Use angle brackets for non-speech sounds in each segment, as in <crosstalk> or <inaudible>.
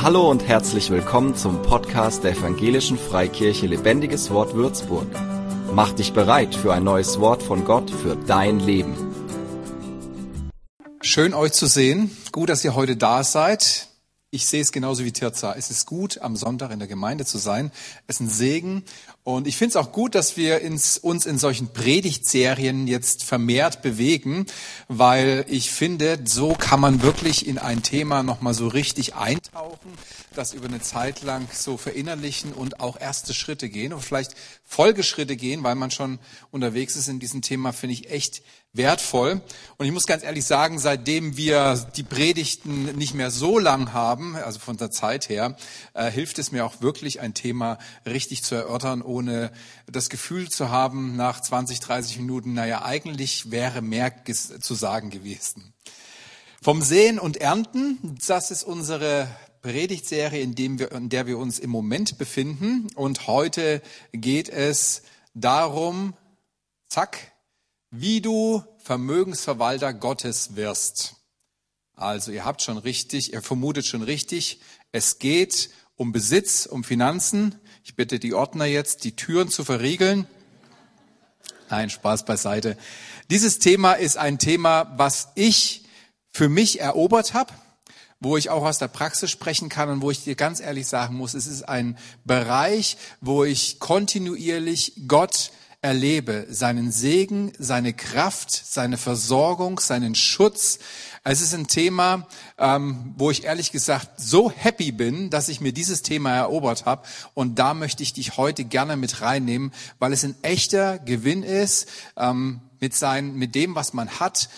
Hallo und herzlich willkommen zum Podcast der Evangelischen Freikirche Lebendiges Wort Würzburg. Mach dich bereit für ein neues Wort von Gott für dein Leben. Schön euch zu sehen. Gut, dass ihr heute da seid. Ich sehe es genauso wie Tirza. Es ist gut, am Sonntag in der Gemeinde zu sein. Es ist ein Segen. Und ich finde es auch gut, dass wir ins, uns in solchen Predigtserien jetzt vermehrt bewegen, weil ich finde, so kann man wirklich in ein Thema nochmal so richtig eintauchen, das über eine Zeit lang so verinnerlichen und auch erste Schritte gehen und vielleicht Folgeschritte gehen, weil man schon unterwegs ist in diesem Thema, finde ich echt wertvoll. Und ich muss ganz ehrlich sagen, seitdem wir die Predigten nicht mehr so lang haben, also von der Zeit her, äh, hilft es mir auch wirklich, ein Thema richtig zu erörtern, ohne das Gefühl zu haben, nach 20, 30 Minuten, naja, eigentlich wäre mehr zu sagen gewesen. Vom Sehen und Ernten, das ist unsere Predigtserie, in, dem wir, in der wir uns im Moment befinden. Und heute geht es darum, zack, wie du Vermögensverwalter Gottes wirst. Also ihr habt schon richtig, ihr vermutet schon richtig, es geht um Besitz, um Finanzen. Ich bitte die Ordner jetzt, die Türen zu verriegeln. Nein, Spaß beiseite. Dieses Thema ist ein Thema, was ich für mich erobert habe, wo ich auch aus der Praxis sprechen kann und wo ich dir ganz ehrlich sagen muss, es ist ein Bereich, wo ich kontinuierlich Gott erlebe, seinen Segen, seine Kraft, seine Versorgung, seinen Schutz. Es ist ein Thema, ähm, wo ich ehrlich gesagt so happy bin, dass ich mir dieses Thema erobert habe. Und da möchte ich dich heute gerne mit reinnehmen, weil es ein echter Gewinn ist, ähm, mit, sein, mit dem, was man hat,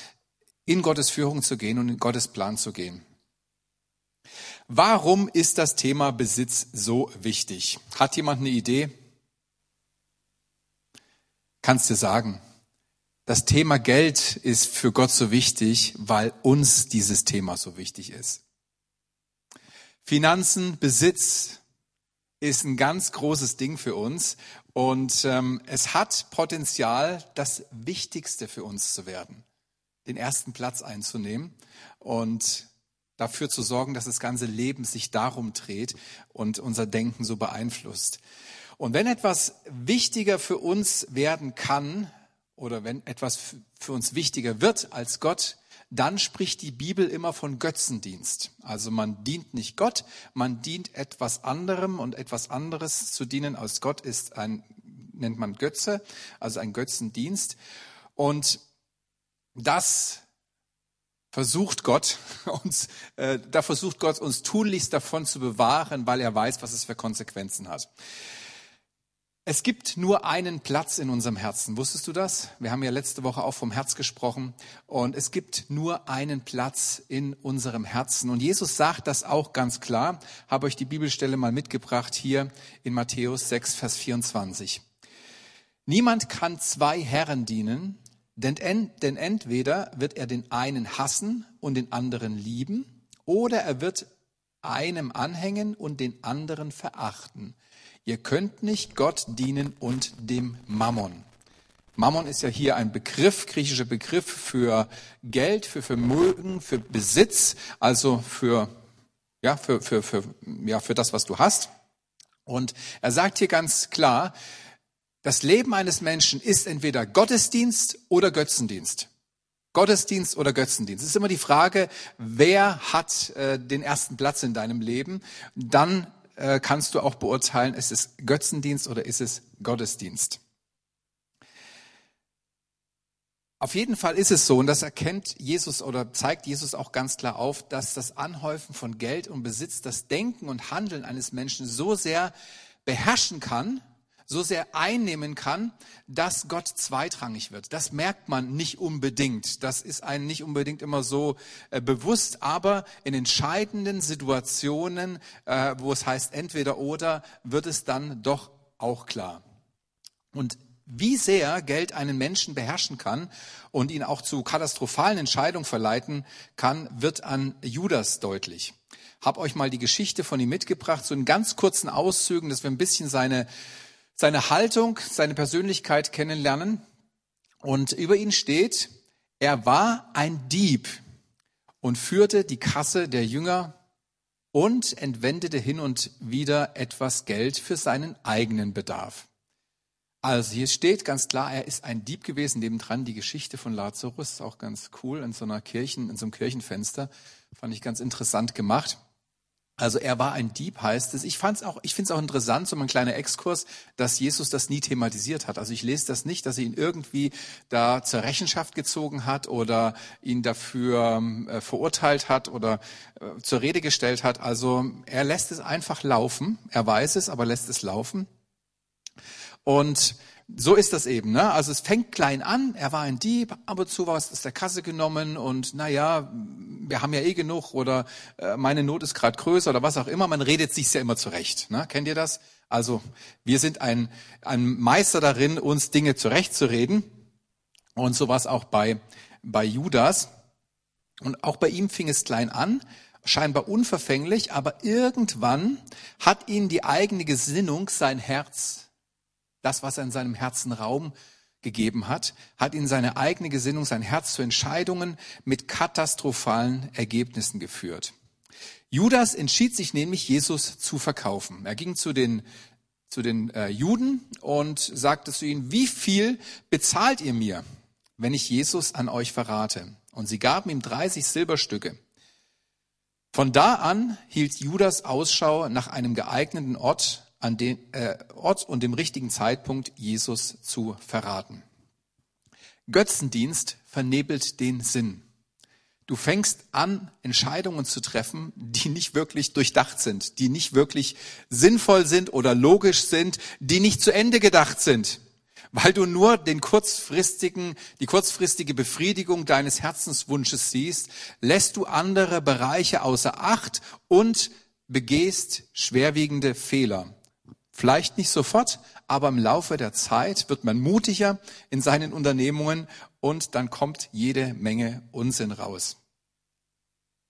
in Gottes Führung zu gehen und in Gottes Plan zu gehen. Warum ist das Thema Besitz so wichtig? Hat jemand eine Idee? Kannst dir sagen, das Thema Geld ist für Gott so wichtig, weil uns dieses Thema so wichtig ist. Finanzen, Besitz ist ein ganz großes Ding für uns und ähm, es hat Potenzial, das Wichtigste für uns zu werden, den ersten Platz einzunehmen und dafür zu sorgen, dass das ganze Leben sich darum dreht und unser Denken so beeinflusst. Und wenn etwas wichtiger für uns werden kann oder wenn etwas für uns wichtiger wird als Gott, dann spricht die Bibel immer von Götzendienst. Also man dient nicht Gott, man dient etwas anderem und etwas anderes zu dienen als Gott ist ein, nennt man Götze, also ein Götzendienst. Und das versucht Gott <laughs> uns, äh, da versucht Gott uns tunlichst davon zu bewahren, weil er weiß, was es für Konsequenzen hat. Es gibt nur einen Platz in unserem Herzen. Wusstest du das? Wir haben ja letzte Woche auch vom Herz gesprochen. Und es gibt nur einen Platz in unserem Herzen. Und Jesus sagt das auch ganz klar. Habe euch die Bibelstelle mal mitgebracht hier in Matthäus 6, Vers 24. Niemand kann zwei Herren dienen, denn, denn entweder wird er den einen hassen und den anderen lieben, oder er wird einem anhängen und den anderen verachten. Ihr könnt nicht Gott dienen und dem Mammon. Mammon ist ja hier ein Begriff, griechischer Begriff für Geld, für Vermögen, für Besitz, also für, ja, für, für, für, ja, für das, was du hast. Und er sagt hier ganz klar, das Leben eines Menschen ist entweder Gottesdienst oder Götzendienst. Gottesdienst oder Götzendienst. Es ist immer die Frage, wer hat äh, den ersten Platz in deinem Leben? Dann äh, kannst du auch beurteilen, ist es Götzendienst oder ist es Gottesdienst. Auf jeden Fall ist es so, und das erkennt Jesus oder zeigt Jesus auch ganz klar auf, dass das Anhäufen von Geld und Besitz das Denken und Handeln eines Menschen so sehr beherrschen kann, so sehr einnehmen kann, dass Gott zweitrangig wird. Das merkt man nicht unbedingt. Das ist einem nicht unbedingt immer so äh, bewusst, aber in entscheidenden Situationen, äh, wo es heißt entweder oder, wird es dann doch auch klar. Und wie sehr Geld einen Menschen beherrschen kann und ihn auch zu katastrophalen Entscheidungen verleiten kann, wird an Judas deutlich. Hab euch mal die Geschichte von ihm mitgebracht, so in ganz kurzen Auszügen, dass wir ein bisschen seine seine Haltung, seine Persönlichkeit kennenlernen. Und über ihn steht, er war ein Dieb und führte die Kasse der Jünger und entwendete hin und wieder etwas Geld für seinen eigenen Bedarf. Also hier steht ganz klar, er ist ein Dieb gewesen, nebendran die Geschichte von Lazarus, auch ganz cool in so einer Kirchen, in so einem Kirchenfenster, fand ich ganz interessant gemacht. Also er war ein Dieb, heißt es. Ich fand's auch, ich finde es auch interessant, so ein kleiner Exkurs, dass Jesus das nie thematisiert hat. Also ich lese das nicht, dass er ihn irgendwie da zur Rechenschaft gezogen hat oder ihn dafür äh, verurteilt hat oder äh, zur Rede gestellt hat. Also er lässt es einfach laufen. Er weiß es, aber lässt es laufen. Und so ist das eben. Ne? Also es fängt klein an, er war ein Dieb, ab und zu was aus der Kasse genommen und naja, wir haben ja eh genug oder äh, meine Not ist gerade größer oder was auch immer. Man redet sich ja immer zurecht. Ne? Kennt ihr das? Also wir sind ein, ein Meister darin, uns Dinge zurechtzureden. Und so war es auch bei, bei Judas. Und auch bei ihm fing es klein an, scheinbar unverfänglich, aber irgendwann hat ihn die eigene Gesinnung, sein Herz, das, was er in seinem Herzen Raum gegeben hat, hat ihn seine eigene Gesinnung, sein Herz zu Entscheidungen mit katastrophalen Ergebnissen geführt. Judas entschied sich nämlich, Jesus zu verkaufen. Er ging zu den, zu den äh, Juden und sagte zu ihnen, wie viel bezahlt ihr mir, wenn ich Jesus an euch verrate? Und sie gaben ihm 30 Silberstücke. Von da an hielt Judas Ausschau nach einem geeigneten Ort, an den äh, Ort und dem richtigen Zeitpunkt Jesus zu verraten. Götzendienst vernebelt den Sinn. Du fängst an, Entscheidungen zu treffen, die nicht wirklich durchdacht sind, die nicht wirklich sinnvoll sind oder logisch sind, die nicht zu Ende gedacht sind, weil du nur den kurzfristigen, die kurzfristige Befriedigung deines Herzenswunsches siehst, lässt du andere Bereiche außer Acht und begehst schwerwiegende Fehler. Vielleicht nicht sofort, aber im Laufe der Zeit wird man mutiger in seinen Unternehmungen und dann kommt jede Menge Unsinn raus.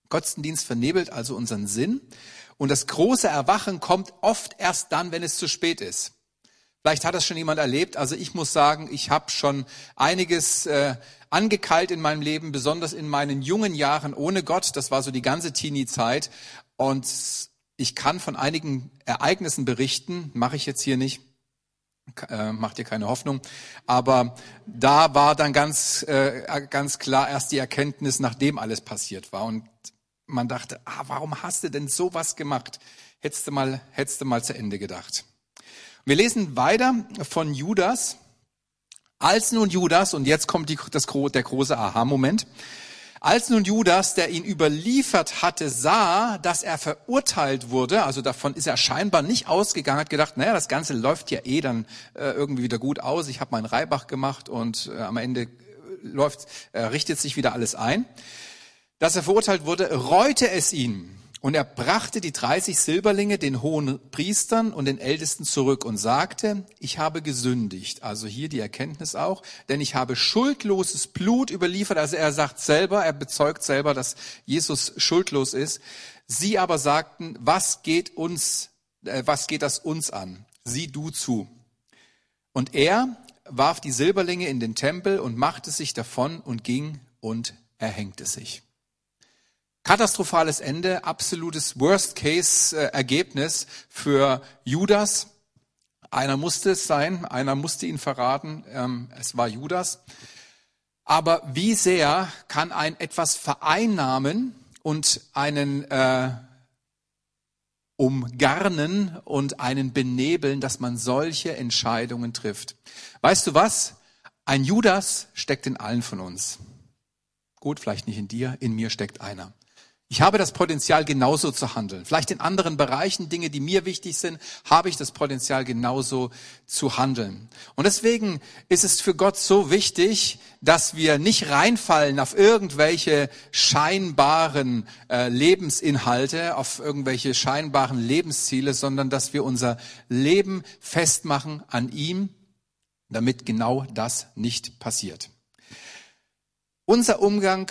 Gottesdienst vernebelt also unseren Sinn und das große Erwachen kommt oft erst dann, wenn es zu spät ist. Vielleicht hat das schon jemand erlebt. Also ich muss sagen, ich habe schon einiges äh, angekeilt in meinem Leben, besonders in meinen jungen Jahren ohne Gott. Das war so die ganze Teenie-Zeit. Und ich kann von einigen Ereignissen berichten, mache ich jetzt hier nicht, äh, macht dir keine Hoffnung, aber da war dann ganz, äh, ganz klar erst die Erkenntnis, nachdem alles passiert war. Und man dachte, ah, warum hast du denn sowas gemacht? Hättest du mal, hättest du mal zu Ende gedacht. Wir lesen weiter von Judas. Als nun Judas, und jetzt kommt die, das, der große Aha-Moment, als nun Judas, der ihn überliefert hatte, sah, dass er verurteilt wurde, also davon ist er scheinbar nicht ausgegangen, hat gedacht, naja, das Ganze läuft ja eh dann äh, irgendwie wieder gut aus, ich habe meinen Reibach gemacht und äh, am Ende äh, läuft, äh, richtet sich wieder alles ein. Dass er verurteilt wurde, reute es ihn. Und er brachte die 30 Silberlinge den hohen Priestern und den Ältesten zurück und sagte, ich habe gesündigt. Also hier die Erkenntnis auch, denn ich habe schuldloses Blut überliefert. Also er sagt selber, er bezeugt selber, dass Jesus schuldlos ist. Sie aber sagten, was geht uns, äh, was geht das uns an? Sieh du zu. Und er warf die Silberlinge in den Tempel und machte sich davon und ging und erhängte sich. Katastrophales Ende, absolutes Worst-Case-Ergebnis für Judas. Einer musste es sein, einer musste ihn verraten, ähm, es war Judas. Aber wie sehr kann ein etwas vereinnahmen und einen äh, umgarnen und einen benebeln, dass man solche Entscheidungen trifft? Weißt du was? Ein Judas steckt in allen von uns. Gut, vielleicht nicht in dir, in mir steckt einer. Ich habe das Potenzial, genauso zu handeln. Vielleicht in anderen Bereichen, Dinge, die mir wichtig sind, habe ich das Potenzial, genauso zu handeln. Und deswegen ist es für Gott so wichtig, dass wir nicht reinfallen auf irgendwelche scheinbaren äh, Lebensinhalte, auf irgendwelche scheinbaren Lebensziele, sondern dass wir unser Leben festmachen an ihm, damit genau das nicht passiert. Unser Umgang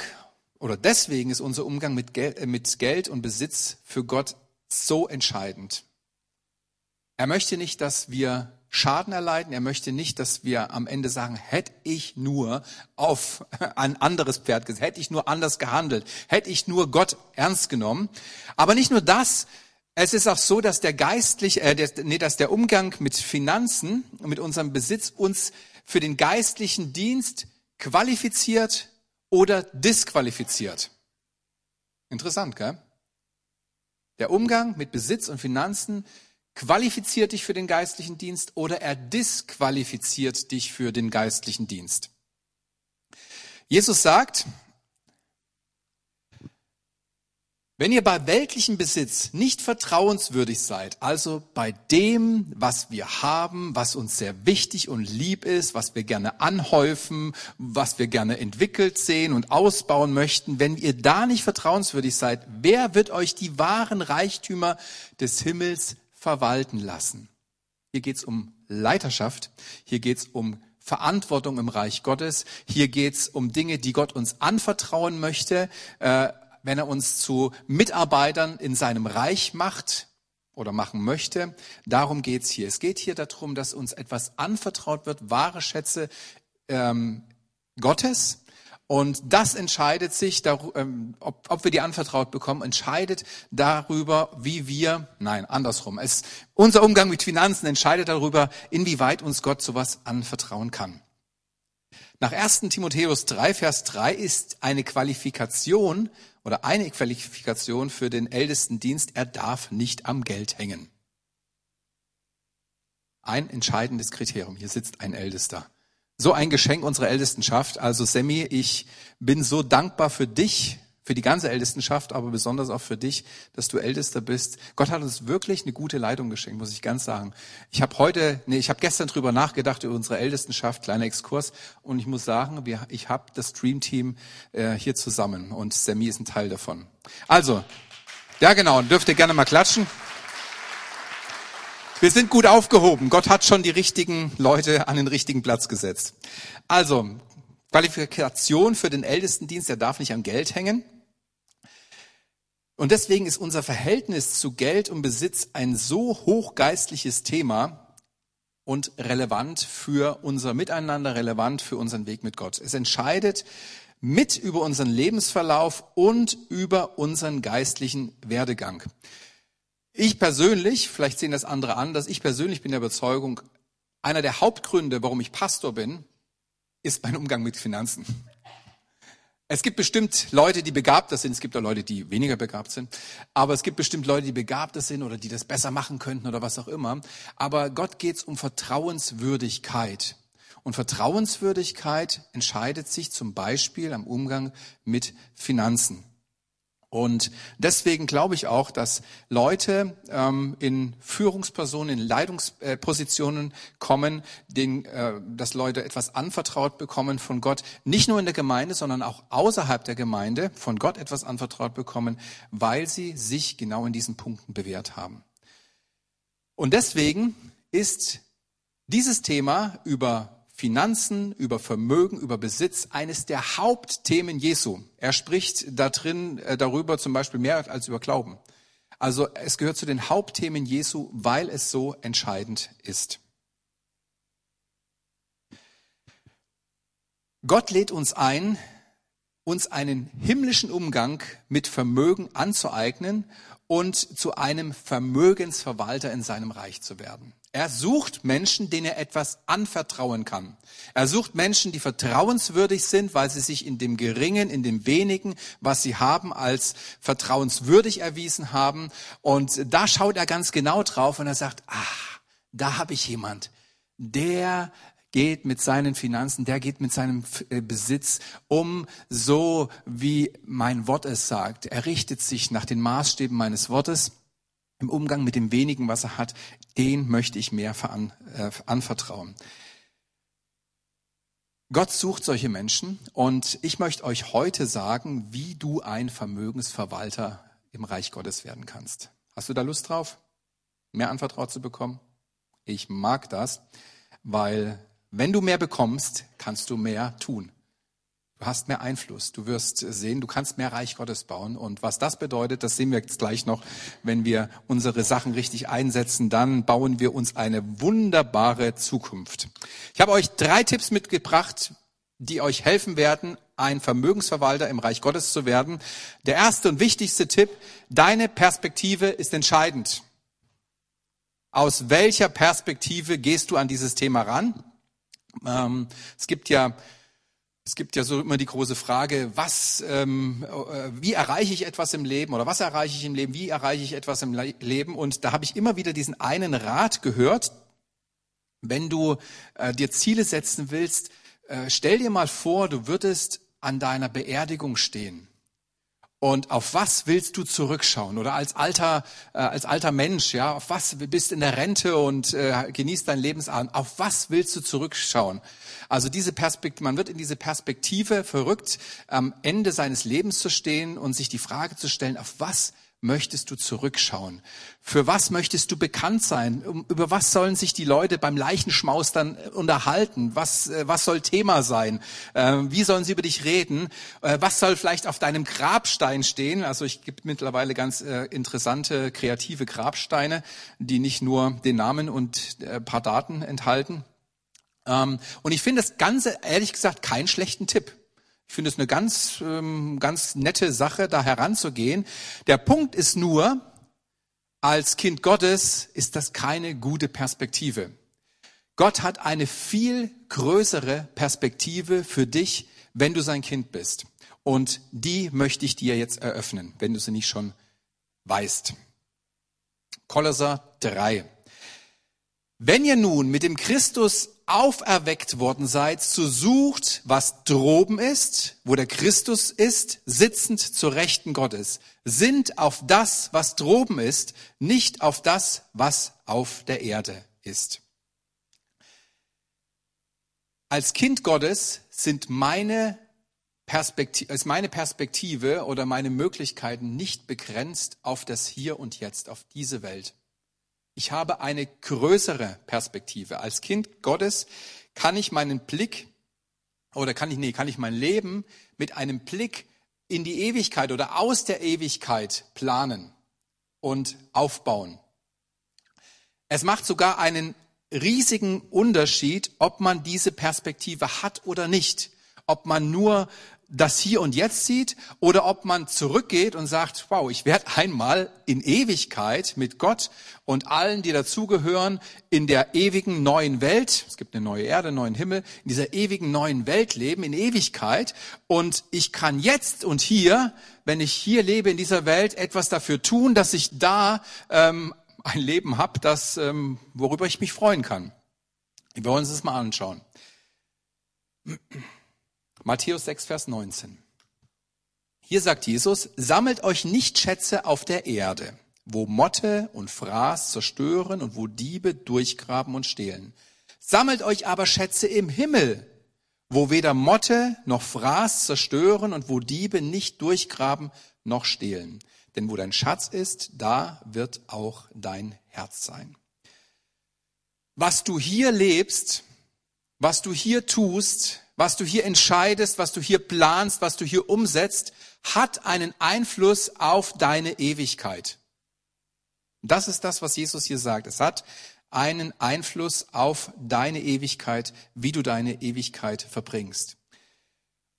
oder deswegen ist unser Umgang mit Geld, äh, mit Geld und Besitz für Gott so entscheidend. Er möchte nicht, dass wir Schaden erleiden. Er möchte nicht, dass wir am Ende sagen, hätte ich nur auf <laughs> ein anderes Pferd gesetzt, hätte ich nur anders gehandelt, hätte ich nur Gott ernst genommen. Aber nicht nur das, es ist auch so, dass der geistliche, äh, der, nee, dass der Umgang mit Finanzen, mit unserem Besitz uns für den geistlichen Dienst qualifiziert oder disqualifiziert. Interessant, gell? Der Umgang mit Besitz und Finanzen qualifiziert dich für den geistlichen Dienst oder er disqualifiziert dich für den geistlichen Dienst. Jesus sagt, wenn ihr bei weltlichem Besitz nicht vertrauenswürdig seid, also bei dem, was wir haben, was uns sehr wichtig und lieb ist, was wir gerne anhäufen, was wir gerne entwickelt sehen und ausbauen möchten, wenn ihr da nicht vertrauenswürdig seid, wer wird euch die wahren Reichtümer des Himmels verwalten lassen? Hier geht's um Leiterschaft, hier geht's um Verantwortung im Reich Gottes, hier geht's um Dinge, die Gott uns anvertrauen möchte. Äh, wenn er uns zu Mitarbeitern in seinem Reich macht oder machen möchte. Darum geht's hier. Es geht hier darum, dass uns etwas anvertraut wird, wahre Schätze ähm, Gottes. Und das entscheidet sich, ähm, ob, ob wir die anvertraut bekommen, entscheidet darüber, wie wir, nein, andersrum. Es, unser Umgang mit Finanzen entscheidet darüber, inwieweit uns Gott sowas anvertrauen kann. Nach 1. Timotheus 3, Vers 3 ist eine Qualifikation oder eine Qualifikation für den Ältestendienst, er darf nicht am Geld hängen. Ein entscheidendes Kriterium. Hier sitzt ein Ältester. So ein Geschenk unserer Ältestenschaft. Also Semi, ich bin so dankbar für dich, für die ganze Ältestenschaft, aber besonders auch für dich, dass du Ältester bist. Gott hat uns wirklich eine gute Leitung geschenkt, muss ich ganz sagen. Ich habe heute, nee, ich habe gestern drüber nachgedacht über unsere Ältestenschaft, kleiner Exkurs, und ich muss sagen, wir, ich habe das Dream Team äh, hier zusammen und Sammy ist ein Teil davon. Also, ja genau, dürft ihr gerne mal klatschen. Wir sind gut aufgehoben. Gott hat schon die richtigen Leute an den richtigen Platz gesetzt. Also, Qualifikation für den Ältestendienst, der darf nicht am Geld hängen. Und deswegen ist unser Verhältnis zu Geld und Besitz ein so hochgeistliches Thema und relevant für unser Miteinander, relevant für unseren Weg mit Gott. Es entscheidet mit über unseren Lebensverlauf und über unseren geistlichen Werdegang. Ich persönlich, vielleicht sehen das andere an, dass ich persönlich bin der Überzeugung, einer der Hauptgründe, warum ich Pastor bin, ist mein Umgang mit Finanzen. Es gibt bestimmt Leute, die begabter sind. Es gibt auch Leute, die weniger begabt sind. Aber es gibt bestimmt Leute, die begabter sind oder die das besser machen könnten oder was auch immer. Aber Gott geht es um Vertrauenswürdigkeit. Und Vertrauenswürdigkeit entscheidet sich zum Beispiel am Umgang mit Finanzen. Und deswegen glaube ich auch, dass Leute ähm, in Führungspersonen, in Leitungspositionen kommen, denen, äh, dass Leute etwas anvertraut bekommen von Gott, nicht nur in der Gemeinde, sondern auch außerhalb der Gemeinde von Gott etwas anvertraut bekommen, weil sie sich genau in diesen Punkten bewährt haben. Und deswegen ist dieses Thema über Finanzen, über Vermögen, über Besitz eines der Hauptthemen Jesu. Er spricht da drin äh, darüber zum Beispiel mehr als über Glauben. Also es gehört zu den Hauptthemen Jesu, weil es so entscheidend ist. Gott lädt uns ein, uns einen himmlischen Umgang mit Vermögen anzueignen und zu einem Vermögensverwalter in seinem Reich zu werden. Er sucht Menschen, denen er etwas anvertrauen kann. Er sucht Menschen, die vertrauenswürdig sind, weil sie sich in dem Geringen, in dem Wenigen, was sie haben, als vertrauenswürdig erwiesen haben. Und da schaut er ganz genau drauf und er sagt, ah, da habe ich jemand, der geht mit seinen Finanzen, der geht mit seinem äh, Besitz um, so wie mein Wort es sagt. Er richtet sich nach den Maßstäben meines Wortes im Umgang mit dem wenigen, was er hat, den möchte ich mehr veran, äh, anvertrauen. Gott sucht solche Menschen und ich möchte euch heute sagen, wie du ein Vermögensverwalter im Reich Gottes werden kannst. Hast du da Lust drauf, mehr anvertraut zu bekommen? Ich mag das, weil wenn du mehr bekommst, kannst du mehr tun. Du hast mehr Einfluss. Du wirst sehen, du kannst mehr Reich Gottes bauen. Und was das bedeutet, das sehen wir jetzt gleich noch. Wenn wir unsere Sachen richtig einsetzen, dann bauen wir uns eine wunderbare Zukunft. Ich habe euch drei Tipps mitgebracht, die euch helfen werden, ein Vermögensverwalter im Reich Gottes zu werden. Der erste und wichtigste Tipp, deine Perspektive ist entscheidend. Aus welcher Perspektive gehst du an dieses Thema ran? Ähm, es gibt ja es gibt ja so immer die große Frage, was, ähm, äh, wie erreiche ich etwas im Leben oder was erreiche ich im Leben, wie erreiche ich etwas im Leben? Und da habe ich immer wieder diesen einen Rat gehört, wenn du äh, dir Ziele setzen willst, äh, stell dir mal vor, du würdest an deiner Beerdigung stehen und auf was willst du zurückschauen? Oder als alter, äh, als alter Mensch, ja, auf was bist in der Rente und äh, genießt dein Lebensabend? Auf was willst du zurückschauen? Also diese Perspektive, man wird in diese Perspektive verrückt, am Ende seines Lebens zu stehen und sich die Frage zu stellen, auf was möchtest du zurückschauen? Für was möchtest du bekannt sein? Über was sollen sich die Leute beim Leichenschmaus dann äh, unterhalten? Was, äh, was soll Thema sein? Ähm, wie sollen sie über dich reden? Äh, was soll vielleicht auf deinem Grabstein stehen? Also ich gibt mittlerweile ganz interessante, kreative Grabsteine, die nicht nur den Namen und ein paar Daten enthalten. Ähm, und ich finde das Ganze, ehrlich gesagt, keinen schlechten Tipp. Ich finde es eine ganz, ähm, ganz nette Sache, da heranzugehen. Der Punkt ist nur, als Kind Gottes ist das keine gute Perspektive. Gott hat eine viel größere Perspektive für dich, wenn du sein Kind bist. Und die möchte ich dir jetzt eröffnen, wenn du sie nicht schon weißt. Kolosser 3. Wenn ihr nun mit dem Christus auferweckt worden seid, so sucht, was droben ist, wo der Christus ist, sitzend zur Rechten Gottes. Sind auf das, was droben ist, nicht auf das, was auf der Erde ist. Als Kind Gottes sind meine Perspektive, ist meine Perspektive oder meine Möglichkeiten nicht begrenzt auf das Hier und Jetzt, auf diese Welt. Ich habe eine größere Perspektive. Als Kind Gottes kann ich meinen Blick oder kann ich, nee, kann ich mein Leben mit einem Blick in die Ewigkeit oder aus der Ewigkeit planen und aufbauen. Es macht sogar einen riesigen Unterschied, ob man diese Perspektive hat oder nicht. Ob man nur das Hier und Jetzt sieht oder ob man zurückgeht und sagt, wow, ich werde einmal in Ewigkeit mit Gott und allen, die dazugehören, in der ewigen neuen Welt, es gibt eine neue Erde, einen neuen Himmel, in dieser ewigen neuen Welt leben, in Ewigkeit. Und ich kann jetzt und hier, wenn ich hier lebe in dieser Welt, etwas dafür tun, dass ich da ähm, ein Leben habe, das, ähm, worüber ich mich freuen kann. Wir wollen uns das mal anschauen. Matthäus 6, Vers 19. Hier sagt Jesus, sammelt euch nicht Schätze auf der Erde, wo Motte und Fraß zerstören und wo Diebe durchgraben und stehlen. Sammelt euch aber Schätze im Himmel, wo weder Motte noch Fraß zerstören und wo Diebe nicht durchgraben noch stehlen. Denn wo dein Schatz ist, da wird auch dein Herz sein. Was du hier lebst, was du hier tust, was du hier entscheidest, was du hier planst, was du hier umsetzt, hat einen Einfluss auf deine Ewigkeit. Das ist das, was Jesus hier sagt. Es hat einen Einfluss auf deine Ewigkeit, wie du deine Ewigkeit verbringst.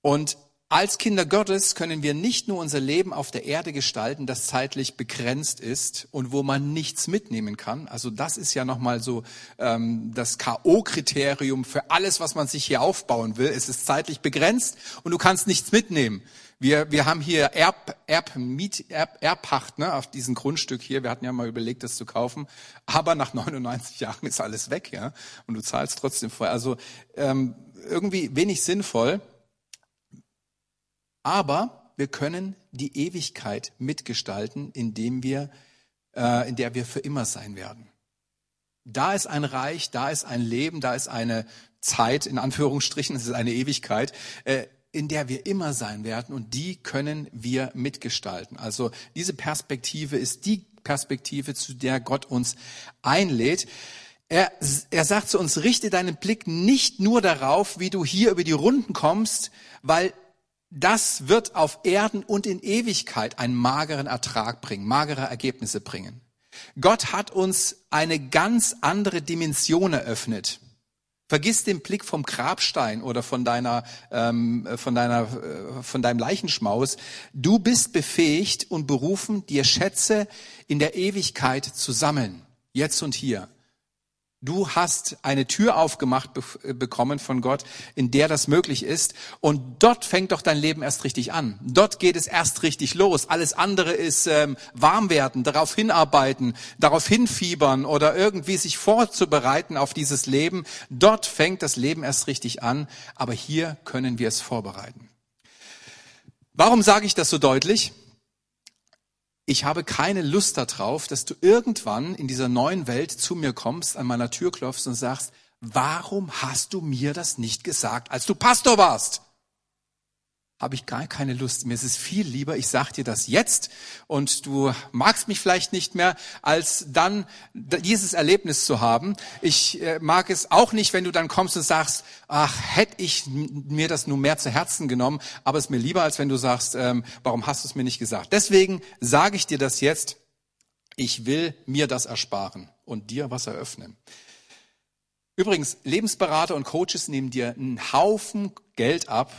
Und als Kinder Gottes können wir nicht nur unser Leben auf der Erde gestalten, das zeitlich begrenzt ist und wo man nichts mitnehmen kann. Also das ist ja nochmal so ähm, das K.O.-Kriterium für alles, was man sich hier aufbauen will. Es ist zeitlich begrenzt und du kannst nichts mitnehmen. Wir, wir haben hier Erb, Erb, Miet, Erb, Erbpacht ne, auf diesem Grundstück hier. Wir hatten ja mal überlegt, das zu kaufen. Aber nach 99 Jahren ist alles weg, ja. Und du zahlst trotzdem vorher. Also ähm, irgendwie wenig sinnvoll. Aber wir können die Ewigkeit mitgestalten, indem wir, äh, in der wir für immer sein werden. Da ist ein Reich, da ist ein Leben, da ist eine Zeit, in Anführungsstrichen, es ist eine Ewigkeit, äh, in der wir immer sein werden und die können wir mitgestalten. Also diese Perspektive ist die Perspektive, zu der Gott uns einlädt. Er, er sagt zu uns, richte deinen Blick nicht nur darauf, wie du hier über die Runden kommst, weil das wird auf Erden und in Ewigkeit einen mageren Ertrag bringen, magere Ergebnisse bringen. Gott hat uns eine ganz andere Dimension eröffnet. Vergiss den Blick vom Grabstein oder von deiner, ähm, von deiner, äh, von deinem Leichenschmaus. Du bist befähigt und berufen, dir Schätze in der Ewigkeit zu sammeln. Jetzt und hier. Du hast eine Tür aufgemacht be bekommen von Gott, in der das möglich ist. Und dort fängt doch dein Leben erst richtig an. Dort geht es erst richtig los. Alles andere ist ähm, warm werden, darauf hinarbeiten, darauf hinfiebern oder irgendwie sich vorzubereiten auf dieses Leben. Dort fängt das Leben erst richtig an. Aber hier können wir es vorbereiten. Warum sage ich das so deutlich? Ich habe keine Lust darauf, dass du irgendwann in dieser neuen Welt zu mir kommst, an meiner Tür klopfst und sagst, warum hast du mir das nicht gesagt, als du Pastor warst? Habe ich gar keine Lust. Mir ist es viel lieber, ich sag dir das jetzt und du magst mich vielleicht nicht mehr, als dann dieses Erlebnis zu haben. Ich äh, mag es auch nicht, wenn du dann kommst und sagst, ach, hätte ich mir das nur mehr zu Herzen genommen, aber es ist mir lieber, als wenn du sagst, ähm, warum hast du es mir nicht gesagt. Deswegen sage ich dir das jetzt. Ich will mir das ersparen und dir was eröffnen. Übrigens, Lebensberater und Coaches nehmen dir einen Haufen Geld ab,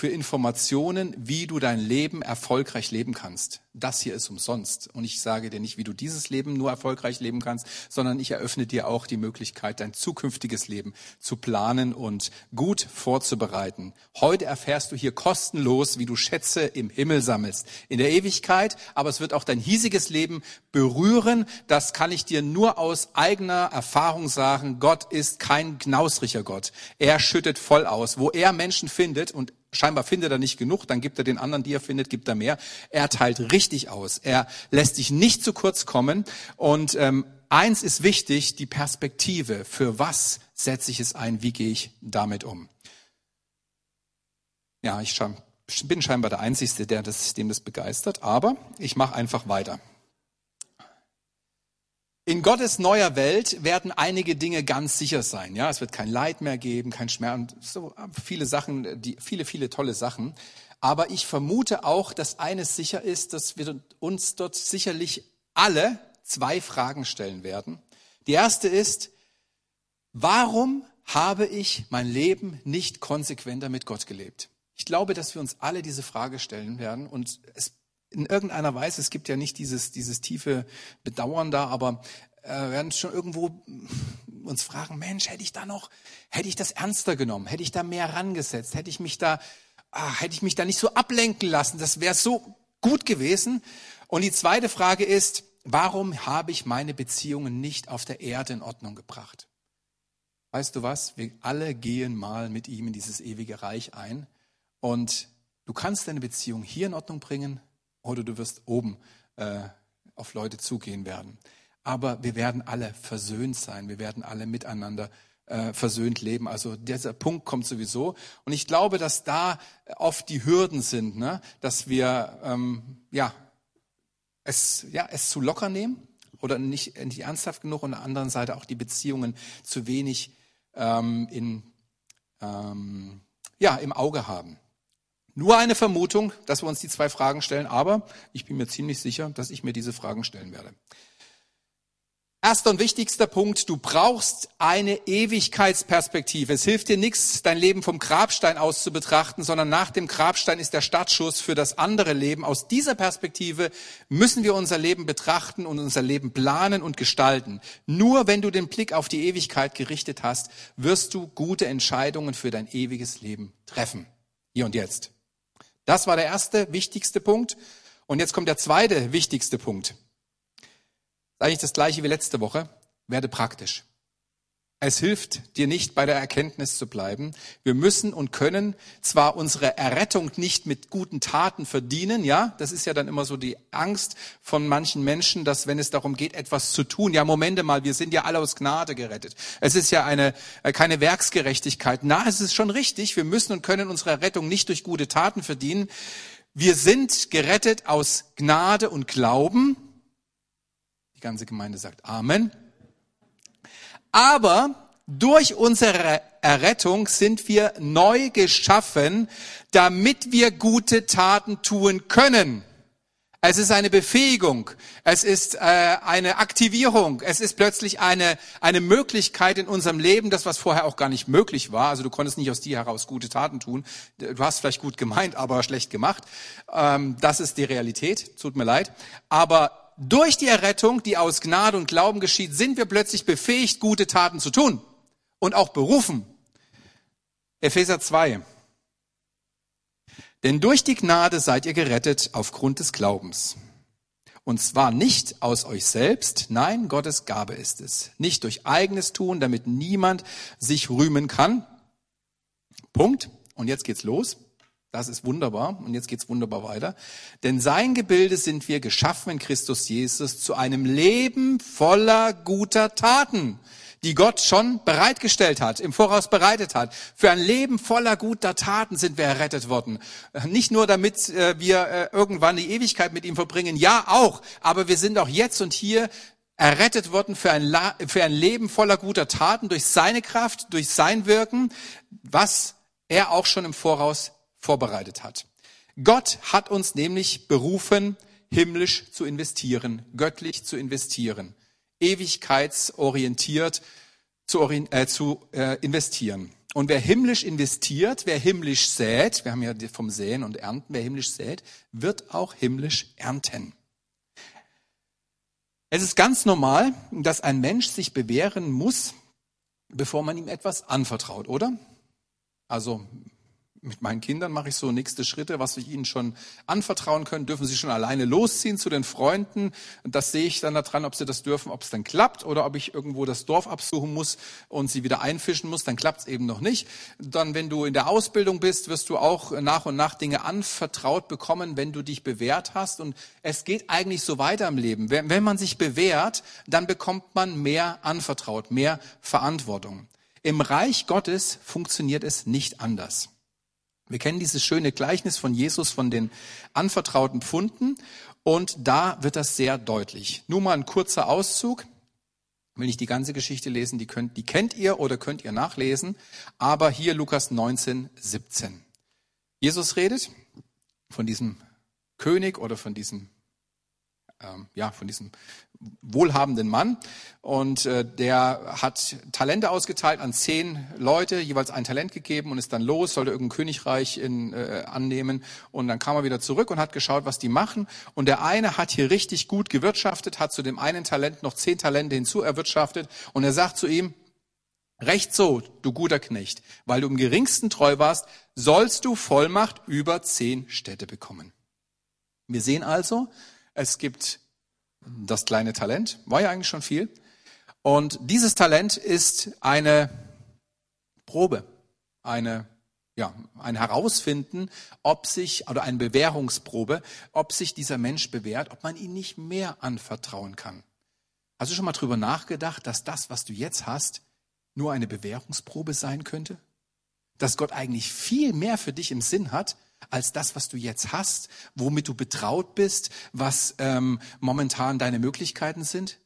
für Informationen, wie du dein Leben erfolgreich leben kannst. Das hier ist umsonst. Und ich sage dir nicht, wie du dieses Leben nur erfolgreich leben kannst, sondern ich eröffne dir auch die Möglichkeit, dein zukünftiges Leben zu planen und gut vorzubereiten. Heute erfährst du hier kostenlos, wie du Schätze im Himmel sammelst. In der Ewigkeit, aber es wird auch dein hiesiges Leben berühren. Das kann ich dir nur aus eigener Erfahrung sagen. Gott ist kein knausricher Gott. Er schüttet voll aus. Wo er Menschen findet und scheinbar findet er nicht genug, dann gibt er den anderen, die er findet, gibt er mehr. Er teilt richtig aus. Er lässt dich nicht zu kurz kommen. Und ähm, eins ist wichtig, die Perspektive. Für was setze ich es ein? Wie gehe ich damit um? Ja, ich bin scheinbar der Einzige, der das, dem das begeistert, aber ich mache einfach weiter. In Gottes neuer Welt werden einige Dinge ganz sicher sein. Ja, es wird kein Leid mehr geben, kein Schmerz, so viele Sachen, die, viele, viele tolle Sachen. Aber ich vermute auch, dass eines sicher ist, dass wir uns dort sicherlich alle zwei Fragen stellen werden. Die erste ist, warum habe ich mein Leben nicht konsequenter mit Gott gelebt? Ich glaube, dass wir uns alle diese Frage stellen werden und es in irgendeiner Weise, es gibt ja nicht dieses, dieses tiefe Bedauern da, aber äh, werden schon irgendwo uns fragen, Mensch, hätte ich da noch, hätte ich das ernster genommen, hätte ich da mehr rangesetzt, hätte ich mich da, ah, hätte ich mich da nicht so ablenken lassen, das wäre so gut gewesen. Und die zweite Frage ist, warum habe ich meine Beziehungen nicht auf der Erde in Ordnung gebracht? Weißt du was? Wir alle gehen mal mit ihm in dieses ewige Reich ein und du kannst deine Beziehung hier in Ordnung bringen, oder du wirst oben äh, auf Leute zugehen werden. Aber wir werden alle versöhnt sein, wir werden alle miteinander äh, versöhnt leben. Also dieser Punkt kommt sowieso. Und ich glaube, dass da oft die Hürden sind, ne? dass wir ähm, ja, es, ja, es zu locker nehmen oder nicht, nicht ernsthaft genug und auf der anderen Seite auch die Beziehungen zu wenig ähm, in, ähm, ja, im Auge haben. Nur eine Vermutung, dass wir uns die zwei Fragen stellen, aber ich bin mir ziemlich sicher, dass ich mir diese Fragen stellen werde. Erster und wichtigster Punkt, du brauchst eine Ewigkeitsperspektive. Es hilft dir nichts, dein Leben vom Grabstein aus zu betrachten, sondern nach dem Grabstein ist der Startschuss für das andere Leben. Aus dieser Perspektive müssen wir unser Leben betrachten und unser Leben planen und gestalten. Nur wenn du den Blick auf die Ewigkeit gerichtet hast, wirst du gute Entscheidungen für dein ewiges Leben treffen. Hier und jetzt. Das war der erste wichtigste Punkt. Und jetzt kommt der zweite wichtigste Punkt. Eigentlich das gleiche wie letzte Woche. Werde praktisch. Es hilft dir nicht, bei der Erkenntnis zu bleiben. Wir müssen und können zwar unsere Errettung nicht mit guten Taten verdienen, ja, das ist ja dann immer so die Angst von manchen Menschen, dass wenn es darum geht, etwas zu tun, ja, Momente mal, wir sind ja alle aus Gnade gerettet. Es ist ja eine, äh, keine Werksgerechtigkeit. Na, es ist schon richtig, wir müssen und können unsere Errettung nicht durch gute Taten verdienen. Wir sind gerettet aus Gnade und Glauben. Die ganze Gemeinde sagt Amen. Aber durch unsere Errettung sind wir neu geschaffen, damit wir gute Taten tun können. Es ist eine Befähigung, es ist äh, eine Aktivierung, es ist plötzlich eine, eine Möglichkeit in unserem Leben, das was vorher auch gar nicht möglich war. Also du konntest nicht aus dir heraus gute Taten tun. Du hast vielleicht gut gemeint, aber schlecht gemacht. Ähm, das ist die Realität, tut mir leid. Aber durch die Errettung, die aus Gnade und Glauben geschieht, sind wir plötzlich befähigt, gute Taten zu tun und auch berufen. Epheser 2. Denn durch die Gnade seid ihr gerettet aufgrund des Glaubens. Und zwar nicht aus euch selbst, nein, Gottes Gabe ist es. Nicht durch eigenes Tun, damit niemand sich rühmen kann. Punkt. Und jetzt geht's los. Das ist wunderbar. Und jetzt geht's wunderbar weiter. Denn sein Gebilde sind wir geschaffen in Christus Jesus zu einem Leben voller guter Taten die Gott schon bereitgestellt hat, im Voraus bereitet hat. Für ein Leben voller guter Taten sind wir errettet worden. Nicht nur damit äh, wir äh, irgendwann die Ewigkeit mit ihm verbringen, ja auch, aber wir sind auch jetzt und hier errettet worden für ein, für ein Leben voller guter Taten durch seine Kraft, durch sein Wirken, was er auch schon im Voraus vorbereitet hat. Gott hat uns nämlich berufen, himmlisch zu investieren, göttlich zu investieren ewigkeitsorientiert zu, äh, zu äh, investieren. Und wer himmlisch investiert, wer himmlisch sät, wir haben ja vom Säen und Ernten, wer himmlisch sät, wird auch himmlisch ernten. Es ist ganz normal, dass ein Mensch sich bewähren muss, bevor man ihm etwas anvertraut, oder? Also mit meinen Kindern mache ich so nächste Schritte, was ich ihnen schon anvertrauen können. Dürfen sie schon alleine losziehen zu den Freunden? Das sehe ich dann daran, ob sie das dürfen, ob es dann klappt oder ob ich irgendwo das Dorf absuchen muss und sie wieder einfischen muss. Dann klappt es eben noch nicht. Dann, wenn du in der Ausbildung bist, wirst du auch nach und nach Dinge anvertraut bekommen, wenn du dich bewährt hast. Und es geht eigentlich so weiter im Leben. Wenn man sich bewährt, dann bekommt man mehr anvertraut, mehr Verantwortung. Im Reich Gottes funktioniert es nicht anders. Wir kennen dieses schöne Gleichnis von Jesus von den anvertrauten Pfunden und da wird das sehr deutlich. Nur mal ein kurzer Auszug. Will nicht die ganze Geschichte lesen, die, könnt, die kennt ihr oder könnt ihr nachlesen, aber hier Lukas 19, 17. Jesus redet von diesem König oder von diesem ähm, ja, von diesem wohlhabenden Mann. Und äh, der hat Talente ausgeteilt an zehn Leute, jeweils ein Talent gegeben und ist dann los, sollte irgendein Königreich in, äh, annehmen. Und dann kam er wieder zurück und hat geschaut, was die machen. Und der eine hat hier richtig gut gewirtschaftet, hat zu dem einen Talent noch zehn Talente hinzu erwirtschaftet. Und er sagt zu ihm, Recht so, du guter Knecht, weil du im geringsten treu warst, sollst du Vollmacht über zehn Städte bekommen. Wir sehen also, es gibt das kleine Talent, war ja eigentlich schon viel. Und dieses Talent ist eine Probe, eine, ja, ein Herausfinden, ob sich, oder eine Bewährungsprobe, ob sich dieser Mensch bewährt, ob man ihn nicht mehr anvertrauen kann. Hast du schon mal drüber nachgedacht, dass das, was du jetzt hast, nur eine Bewährungsprobe sein könnte? Dass Gott eigentlich viel mehr für dich im Sinn hat, als das, was du jetzt hast, womit du betraut bist, was ähm, momentan deine Möglichkeiten sind?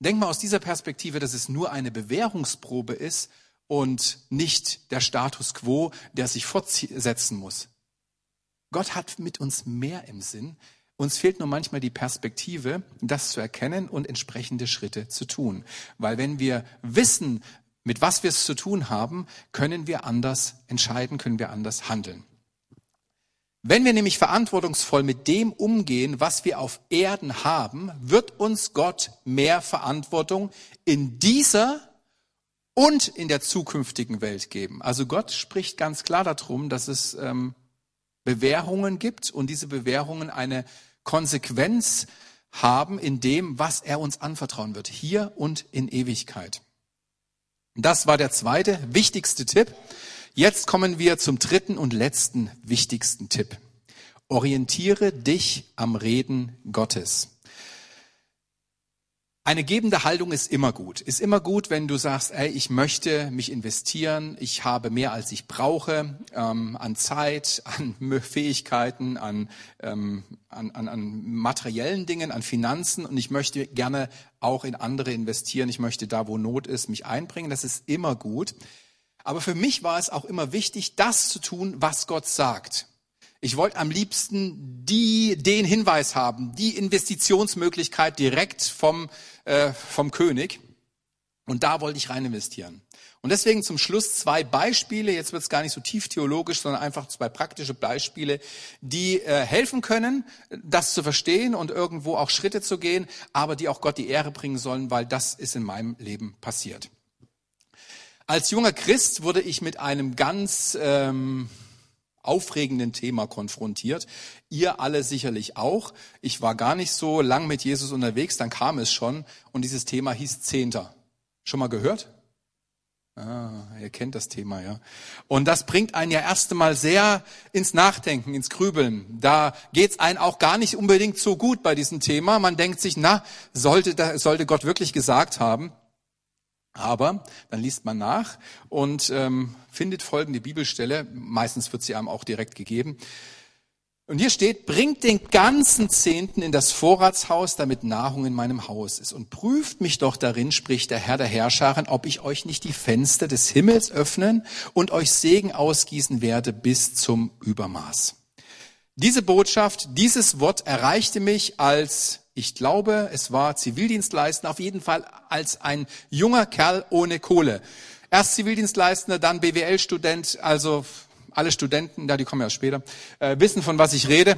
Denk mal aus dieser Perspektive, dass es nur eine Bewährungsprobe ist und nicht der Status quo, der sich fortsetzen muss. Gott hat mit uns mehr im Sinn. Uns fehlt nur manchmal die Perspektive, das zu erkennen und entsprechende Schritte zu tun. Weil wenn wir wissen, mit was wir es zu tun haben, können wir anders entscheiden, können wir anders handeln. Wenn wir nämlich verantwortungsvoll mit dem umgehen, was wir auf Erden haben, wird uns Gott mehr Verantwortung in dieser und in der zukünftigen Welt geben. Also Gott spricht ganz klar darum, dass es ähm, Bewährungen gibt und diese Bewährungen eine Konsequenz haben in dem, was er uns anvertrauen wird, hier und in Ewigkeit. Das war der zweite wichtigste Tipp. Jetzt kommen wir zum dritten und letzten wichtigsten Tipp. Orientiere dich am Reden Gottes. Eine gebende Haltung ist immer gut. Ist immer gut, wenn du sagst, ey, ich möchte mich investieren, ich habe mehr als ich brauche ähm, an Zeit, <laughs> an Fähigkeiten, an, ähm, an, an, an materiellen Dingen, an Finanzen und ich möchte gerne auch in andere investieren. Ich möchte da, wo Not ist, mich einbringen. Das ist immer gut. Aber für mich war es auch immer wichtig, das zu tun, was Gott sagt. Ich wollte am liebsten die, den Hinweis haben, die Investitionsmöglichkeit direkt vom, äh, vom König. Und da wollte ich rein investieren. Und deswegen zum Schluss zwei Beispiele, jetzt wird es gar nicht so tief theologisch, sondern einfach zwei praktische Beispiele, die äh, helfen können, das zu verstehen und irgendwo auch Schritte zu gehen, aber die auch Gott die Ehre bringen sollen, weil das ist in meinem Leben passiert. Als junger Christ wurde ich mit einem ganz ähm, aufregenden Thema konfrontiert. Ihr alle sicherlich auch. Ich war gar nicht so lang mit Jesus unterwegs, dann kam es schon und dieses Thema hieß Zehnter. Schon mal gehört? Ah, ihr kennt das Thema, ja. Und das bringt einen ja erst einmal sehr ins Nachdenken, ins Grübeln. Da geht's einen auch gar nicht unbedingt so gut bei diesem Thema. Man denkt sich, na, sollte, sollte Gott wirklich gesagt haben. Aber dann liest man nach und ähm, findet folgende Bibelstelle. Meistens wird sie einem auch direkt gegeben. Und hier steht, bringt den ganzen Zehnten in das Vorratshaus, damit Nahrung in meinem Haus ist. Und prüft mich doch darin, spricht der Herr der Herrscharen, ob ich euch nicht die Fenster des Himmels öffnen und euch Segen ausgießen werde bis zum Übermaß. Diese Botschaft, dieses Wort erreichte mich als, ich glaube, es war Zivildienstleistender, auf jeden Fall als ein junger Kerl ohne Kohle. Erst Zivildienstleistender, dann BWL-Student, also alle Studenten, da die kommen ja später, äh, wissen, von was ich rede.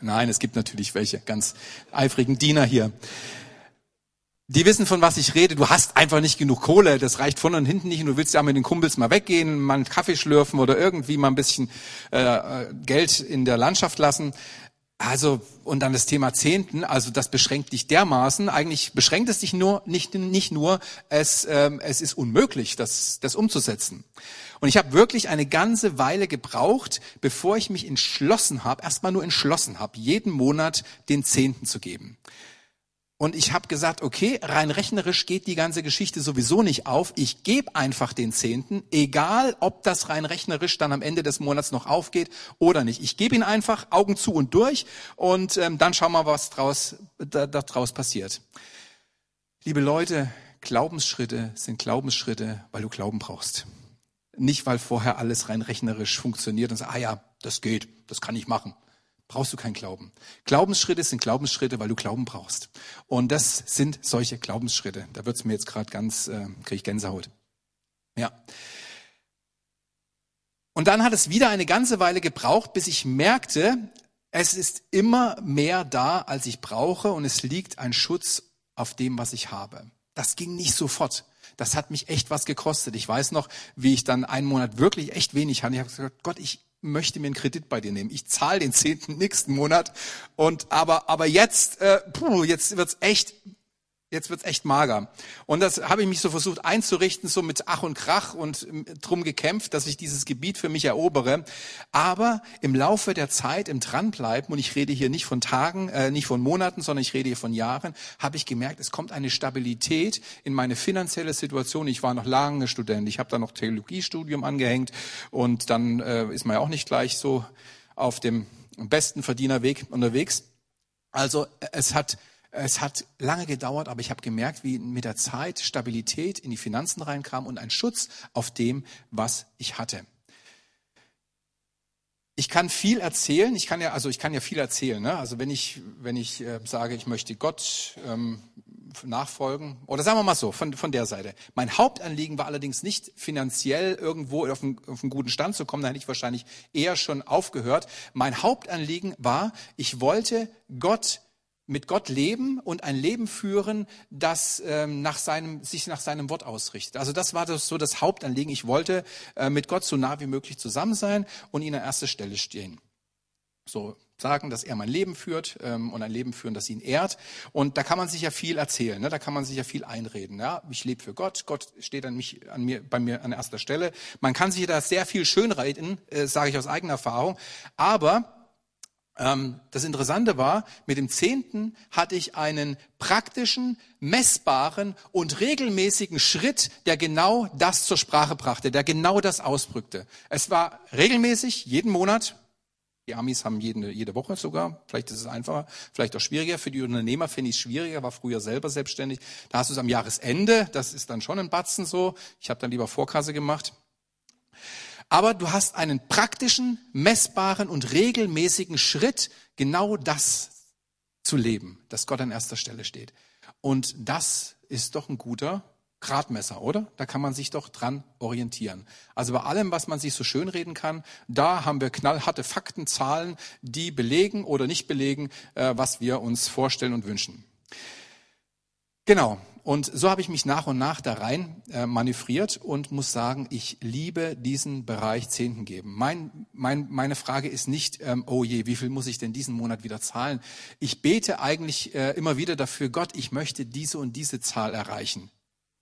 Nein, es gibt natürlich welche ganz eifrigen Diener hier. Die wissen, von was ich rede. Du hast einfach nicht genug Kohle. Das reicht vorne und hinten nicht. Und du willst ja mit den Kumpels mal weggehen, mal einen Kaffee schlürfen oder irgendwie mal ein bisschen äh, Geld in der Landschaft lassen. Also, und dann das Thema Zehnten, also das beschränkt dich dermaßen. Eigentlich beschränkt es dich nur, nicht, nicht nur, es, ähm, es ist unmöglich, das, das umzusetzen. Und ich habe wirklich eine ganze Weile gebraucht, bevor ich mich entschlossen habe, erstmal nur entschlossen habe, jeden Monat den Zehnten zu geben. Und ich habe gesagt, okay, rein rechnerisch geht die ganze Geschichte sowieso nicht auf. Ich gebe einfach den Zehnten, egal ob das rein rechnerisch dann am Ende des Monats noch aufgeht oder nicht. Ich gebe ihn einfach Augen zu und durch und ähm, dann schauen wir, was draus, da, daraus passiert. Liebe Leute, Glaubensschritte sind Glaubensschritte, weil du Glauben brauchst. Nicht, weil vorher alles rein rechnerisch funktioniert und sagt, ah ja, das geht, das kann ich machen. Brauchst du keinen Glauben. Glaubensschritte sind Glaubensschritte, weil du Glauben brauchst. Und das sind solche Glaubensschritte. Da wird's mir jetzt gerade ganz, äh, kriege ich Gänsehaut. Ja. Und dann hat es wieder eine ganze Weile gebraucht, bis ich merkte, es ist immer mehr da, als ich brauche und es liegt ein Schutz auf dem, was ich habe. Das ging nicht sofort das hat mich echt was gekostet. Ich weiß noch, wie ich dann einen Monat wirklich echt wenig hatte. Ich habe gesagt, Gott, ich möchte mir einen Kredit bei dir nehmen. Ich zahle den zehnten nächsten Monat. Und aber aber jetzt, äh, puh, jetzt wird's echt jetzt wird's echt mager. Und das habe ich mich so versucht einzurichten, so mit Ach und Krach und ähm, drum gekämpft, dass ich dieses Gebiet für mich erobere. Aber im Laufe der Zeit, im Dranbleiben, und ich rede hier nicht von Tagen, äh, nicht von Monaten, sondern ich rede hier von Jahren, habe ich gemerkt, es kommt eine Stabilität in meine finanzielle Situation. Ich war noch lange Student, ich habe da noch Theologiestudium angehängt und dann äh, ist man ja auch nicht gleich so auf dem besten Verdienerweg unterwegs. Also es hat es hat lange gedauert, aber ich habe gemerkt, wie mit der Zeit Stabilität in die Finanzen reinkam und ein Schutz auf dem, was ich hatte. Ich kann viel erzählen. Ich kann ja, also ich kann ja viel erzählen. Ne? Also wenn ich, wenn ich äh, sage, ich möchte Gott ähm, nachfolgen, oder sagen wir mal so, von, von der Seite. Mein Hauptanliegen war allerdings nicht finanziell irgendwo auf einen, auf einen guten Stand zu kommen. Da hätte ich wahrscheinlich eher schon aufgehört. Mein Hauptanliegen war, ich wollte Gott mit Gott leben und ein Leben führen, das ähm, nach seinem, sich nach seinem Wort ausrichtet. Also das war das, so das Hauptanliegen. Ich wollte äh, mit Gott so nah wie möglich zusammen sein und ihn an erster Stelle stehen. So sagen, dass er mein Leben führt ähm, und ein Leben führen, das ihn ehrt. Und da kann man sich ja viel erzählen, ne? da kann man sich ja viel einreden. Ja? Ich lebe für Gott, Gott steht an mich, an mir, bei mir an erster Stelle. Man kann sich da sehr viel schönreden, äh, sage ich aus eigener Erfahrung. Aber das Interessante war, mit dem Zehnten hatte ich einen praktischen, messbaren und regelmäßigen Schritt, der genau das zur Sprache brachte, der genau das ausdrückte. Es war regelmäßig, jeden Monat, Die Amis haben jede, jede Woche sogar. Vielleicht ist es einfacher, vielleicht auch schwieriger. Für die Unternehmer finde ich es schwieriger, war früher selber selbstständig. Da hast du es am Jahresende, das ist dann schon ein Batzen so. Ich habe dann lieber Vorkasse gemacht. Aber du hast einen praktischen, messbaren und regelmäßigen Schritt, genau das zu leben, dass Gott an erster Stelle steht. Und das ist doch ein guter Gradmesser, oder? Da kann man sich doch dran orientieren. Also bei allem, was man sich so schön reden kann, da haben wir knallharte Fakten, Zahlen, die belegen oder nicht belegen, äh, was wir uns vorstellen und wünschen. Genau. Und so habe ich mich nach und nach da rein äh, manövriert und muss sagen, ich liebe diesen Bereich Zehnten geben. Mein, mein, meine Frage ist nicht, ähm, oh je, wie viel muss ich denn diesen Monat wieder zahlen? Ich bete eigentlich äh, immer wieder dafür, Gott, ich möchte diese und diese Zahl erreichen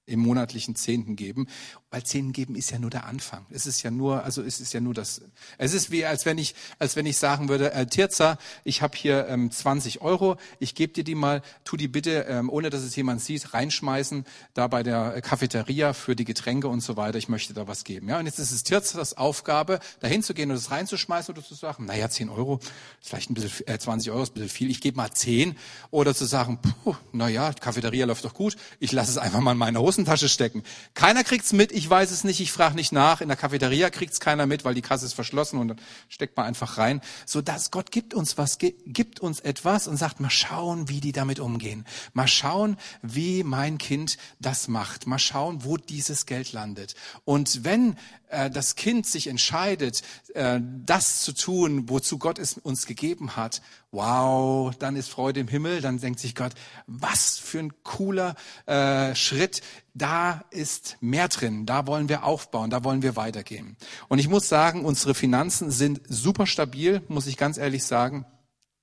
im monatlichen Zehnten geben, weil Zehnten geben ist ja nur der Anfang. Es ist ja nur, also es ist ja nur das. Es ist wie als wenn ich, als wenn ich sagen würde, äh, Tirza, ich habe hier ähm, 20 Euro, ich gebe dir die mal, tu die bitte, ähm, ohne dass es jemand sieht, reinschmeißen da bei der Cafeteria für die Getränke und so weiter. Ich möchte da was geben. Ja, und jetzt ist es Tirzas Aufgabe, dahin zu gehen und das reinzuschmeißen oder zu sagen, naja, 10 Euro, ist vielleicht ein bisschen, äh, 20 Euro ist ein bisschen viel, ich gebe mal 10 oder zu sagen, puh, naja, Cafeteria läuft doch gut, ich lasse es einfach mal in meine Hose Hosentasche stecken. Keiner kriegt's mit, ich weiß es nicht, ich frage nicht nach. In der Cafeteria kriegt's keiner mit, weil die Kasse ist verschlossen und dann steckt man einfach rein. So dass Gott gibt uns was, gibt uns etwas und sagt, mal schauen, wie die damit umgehen. Mal schauen, wie mein Kind das macht. Mal schauen, wo dieses Geld landet. Und wenn äh, das Kind sich entscheidet, äh, das zu tun, wozu Gott es uns gegeben hat, wow, dann ist Freude im Himmel, dann denkt sich Gott, was für ein cooler äh, Schritt, da ist mehr drin, da wollen wir aufbauen, da wollen wir weitergehen. Und ich muss sagen, unsere Finanzen sind super stabil, muss ich ganz ehrlich sagen.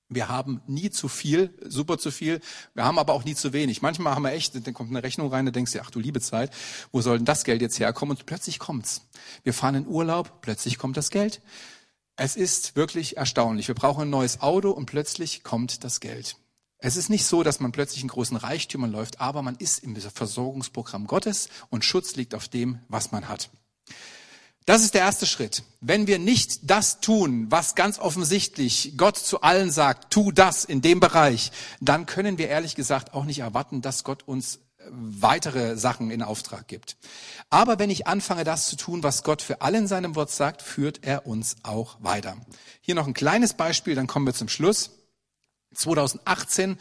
Wir haben nie zu viel, super zu viel. Wir haben aber auch nie zu wenig. Manchmal haben wir echt, dann kommt eine Rechnung rein, da denkst du, ach du liebe Zeit, wo soll denn das Geld jetzt herkommen? Und plötzlich kommt's. Wir fahren in Urlaub, plötzlich kommt das Geld. Es ist wirklich erstaunlich. Wir brauchen ein neues Auto und plötzlich kommt das Geld. Es ist nicht so, dass man plötzlich in großen Reichtümern läuft, aber man ist im Versorgungsprogramm Gottes und Schutz liegt auf dem, was man hat. Das ist der erste Schritt. Wenn wir nicht das tun, was ganz offensichtlich Gott zu allen sagt, tu das in dem Bereich, dann können wir ehrlich gesagt auch nicht erwarten, dass Gott uns weitere Sachen in Auftrag gibt. Aber wenn ich anfange, das zu tun, was Gott für alle in seinem Wort sagt, führt er uns auch weiter. Hier noch ein kleines Beispiel, dann kommen wir zum Schluss. 2018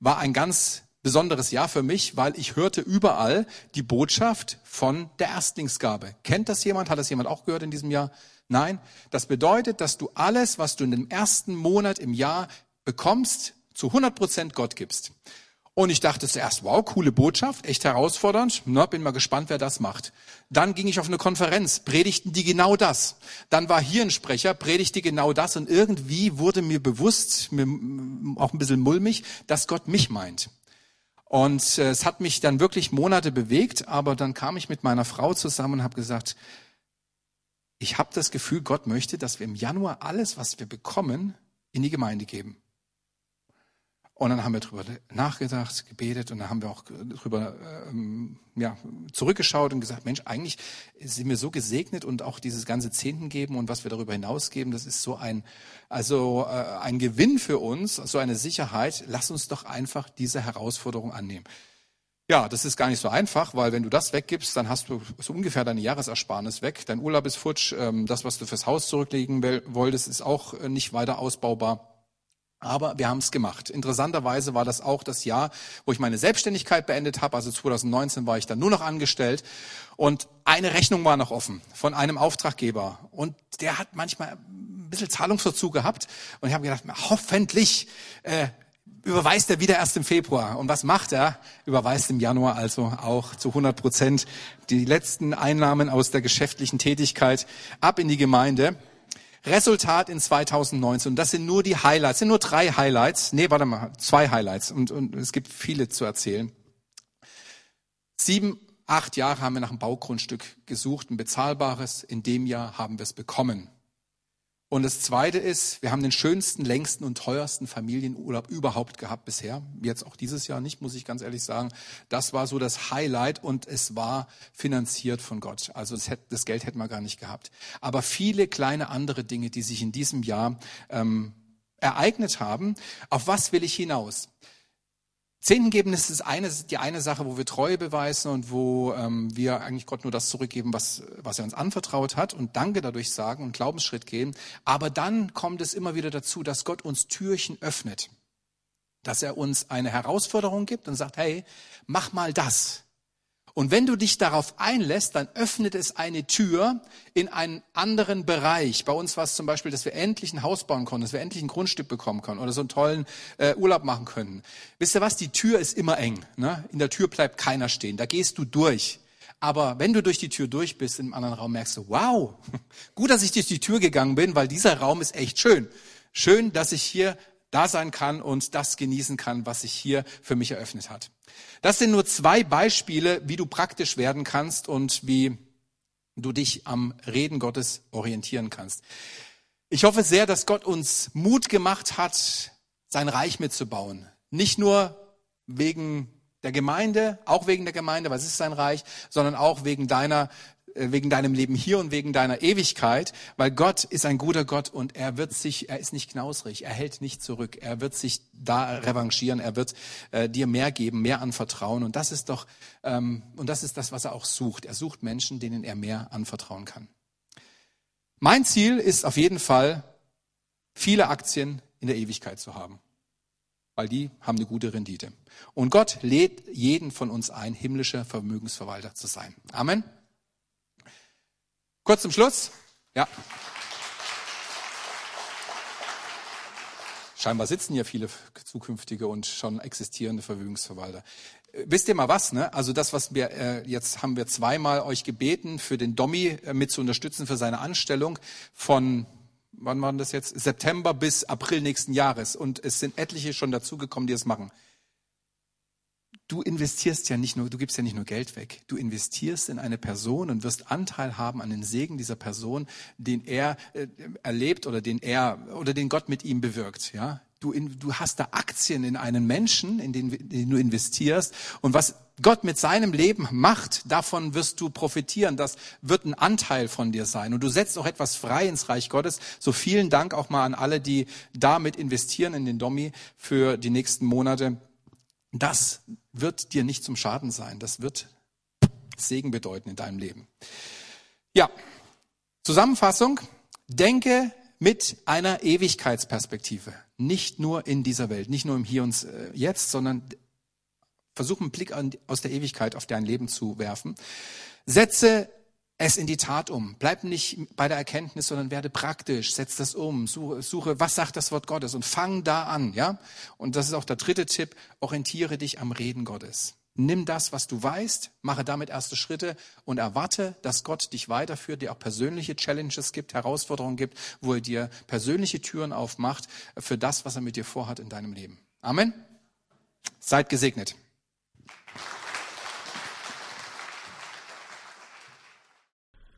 war ein ganz besonderes Jahr für mich, weil ich hörte überall die Botschaft von der Erstlingsgabe. Kennt das jemand? Hat das jemand auch gehört in diesem Jahr? Nein. Das bedeutet, dass du alles, was du in dem ersten Monat im Jahr bekommst, zu 100 Prozent Gott gibst. Und ich dachte zuerst, wow, coole Botschaft, echt herausfordernd. Na, bin mal gespannt, wer das macht. Dann ging ich auf eine Konferenz, predigten die genau das. Dann war hier ein Sprecher, predigte genau das. Und irgendwie wurde mir bewusst, mir auch ein bisschen mulmig, dass Gott mich meint. Und äh, es hat mich dann wirklich Monate bewegt, aber dann kam ich mit meiner Frau zusammen und habe gesagt, ich habe das Gefühl, Gott möchte, dass wir im Januar alles, was wir bekommen, in die Gemeinde geben. Und dann haben wir drüber nachgedacht, gebetet und dann haben wir auch drüber ähm, ja, zurückgeschaut und gesagt, Mensch, eigentlich sind wir so gesegnet und auch dieses ganze Zehnten geben und was wir darüber hinaus geben, das ist so ein, also äh, ein Gewinn für uns, so eine Sicherheit. Lass uns doch einfach diese Herausforderung annehmen. Ja, das ist gar nicht so einfach, weil wenn du das weggibst, dann hast du so ungefähr deine Jahresersparnis weg. Dein Urlaub ist futsch, ähm, das, was du fürs Haus zurücklegen wolltest, ist auch äh, nicht weiter ausbaubar. Aber wir haben es gemacht. Interessanterweise war das auch das Jahr, wo ich meine Selbstständigkeit beendet habe. Also 2019 war ich dann nur noch angestellt. Und eine Rechnung war noch offen von einem Auftraggeber. Und der hat manchmal ein bisschen Zahlungsverzug gehabt. Und ich habe gedacht, hoffentlich äh, überweist er wieder erst im Februar. Und was macht er? Überweist im Januar also auch zu 100 Prozent die letzten Einnahmen aus der geschäftlichen Tätigkeit ab in die Gemeinde. Resultat in 2019. Und das sind nur die Highlights, sind nur drei Highlights. Nee, warte mal, zwei Highlights. Und, und es gibt viele zu erzählen. Sieben, acht Jahre haben wir nach einem Baugrundstück gesucht, ein bezahlbares. In dem Jahr haben wir es bekommen. Und das Zweite ist, wir haben den schönsten, längsten und teuersten Familienurlaub überhaupt gehabt bisher. Jetzt auch dieses Jahr nicht, muss ich ganz ehrlich sagen. Das war so das Highlight und es war finanziert von Gott. Also das, hätte, das Geld hätten wir gar nicht gehabt. Aber viele kleine andere Dinge, die sich in diesem Jahr ähm, ereignet haben. Auf was will ich hinaus? Zehnten geben ist das eine, die eine Sache, wo wir Treue beweisen und wo ähm, wir eigentlich Gott nur das zurückgeben, was, was er uns anvertraut hat und Danke dadurch sagen und Glaubensschritt gehen. Aber dann kommt es immer wieder dazu, dass Gott uns Türchen öffnet, dass er uns eine Herausforderung gibt und sagt, hey, mach mal das. Und wenn du dich darauf einlässt, dann öffnet es eine Tür in einen anderen Bereich. Bei uns war es zum Beispiel, dass wir endlich ein Haus bauen konnten, dass wir endlich ein Grundstück bekommen können oder so einen tollen äh, Urlaub machen können. Wisst ihr was? Die Tür ist immer eng. Ne? In der Tür bleibt keiner stehen. Da gehst du durch. Aber wenn du durch die Tür durch bist, im anderen Raum merkst du, wow, <laughs> gut, dass ich durch die Tür gegangen bin, weil dieser Raum ist echt schön. Schön, dass ich hier da sein kann und das genießen kann, was sich hier für mich eröffnet hat. Das sind nur zwei Beispiele, wie du praktisch werden kannst und wie du dich am Reden Gottes orientieren kannst. Ich hoffe sehr, dass Gott uns Mut gemacht hat, sein Reich mitzubauen. Nicht nur wegen der Gemeinde, auch wegen der Gemeinde, was ist sein Reich, sondern auch wegen deiner wegen deinem Leben hier und wegen deiner Ewigkeit, weil Gott ist ein guter Gott und er wird sich, er ist nicht knausrig, er hält nicht zurück, er wird sich da revanchieren, er wird äh, dir mehr geben, mehr anvertrauen und das ist doch, ähm, und das ist das, was er auch sucht. Er sucht Menschen, denen er mehr anvertrauen kann. Mein Ziel ist auf jeden Fall, viele Aktien in der Ewigkeit zu haben, weil die haben eine gute Rendite. Und Gott lädt jeden von uns ein, himmlischer Vermögensverwalter zu sein. Amen. Kurz zum Schluss. Ja. Scheinbar sitzen hier viele zukünftige und schon existierende Vermögensverwalter. Äh, wisst ihr mal was, ne? Also das, was wir äh, jetzt haben wir zweimal euch gebeten, für den Dommi äh, mit zu unterstützen für seine Anstellung von wann war das jetzt? September bis April nächsten Jahres. Und es sind etliche schon dazugekommen, die es machen du investierst ja nicht nur, du gibst ja nicht nur Geld weg. Du investierst in eine Person und wirst Anteil haben an den Segen dieser Person, den er äh, erlebt oder den er oder den Gott mit ihm bewirkt. Ja, du, in, du hast da Aktien in einen Menschen, in den, den du investierst und was Gott mit seinem Leben macht, davon wirst du profitieren. Das wird ein Anteil von dir sein. Und du setzt auch etwas frei ins Reich Gottes. So vielen Dank auch mal an alle, die damit investieren in den Dommi für die nächsten Monate. Das wird dir nicht zum Schaden sein. Das wird Segen bedeuten in deinem Leben. Ja, Zusammenfassung. Denke mit einer Ewigkeitsperspektive. Nicht nur in dieser Welt, nicht nur im Hier und äh, Jetzt, sondern versuche einen Blick aus der Ewigkeit auf dein Leben zu werfen. Setze es in die Tat um. Bleib nicht bei der Erkenntnis, sondern werde praktisch. Setz das um. Suche, suche, was sagt das Wort Gottes und fang da an, ja? Und das ist auch der dritte Tipp. Orientiere dich am Reden Gottes. Nimm das, was du weißt, mache damit erste Schritte und erwarte, dass Gott dich weiterführt, dir auch persönliche Challenges gibt, Herausforderungen gibt, wo er dir persönliche Türen aufmacht für das, was er mit dir vorhat in deinem Leben. Amen. Seid gesegnet.